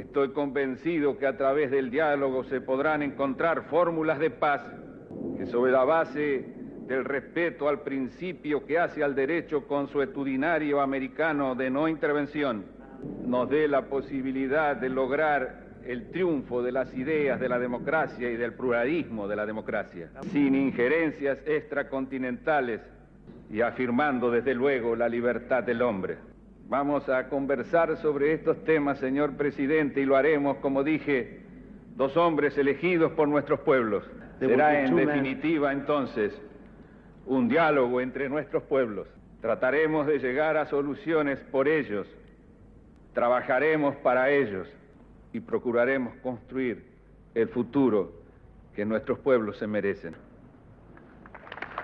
Estoy convencido que a través del diálogo se podrán encontrar fórmulas de paz que sobre la base del respeto al principio que hace al derecho consuetudinario americano de no intervención, nos dé la posibilidad de lograr el triunfo de las ideas de la democracia y del pluralismo de la democracia, sin injerencias extracontinentales y afirmando desde luego la libertad del hombre. Vamos a conversar sobre estos temas, señor presidente, y lo haremos, como dije, dos hombres elegidos por nuestros pueblos. Será en definitiva entonces un diálogo entre nuestros pueblos. Trataremos de llegar a soluciones por ellos, trabajaremos para ellos y procuraremos construir el futuro que nuestros pueblos se merecen.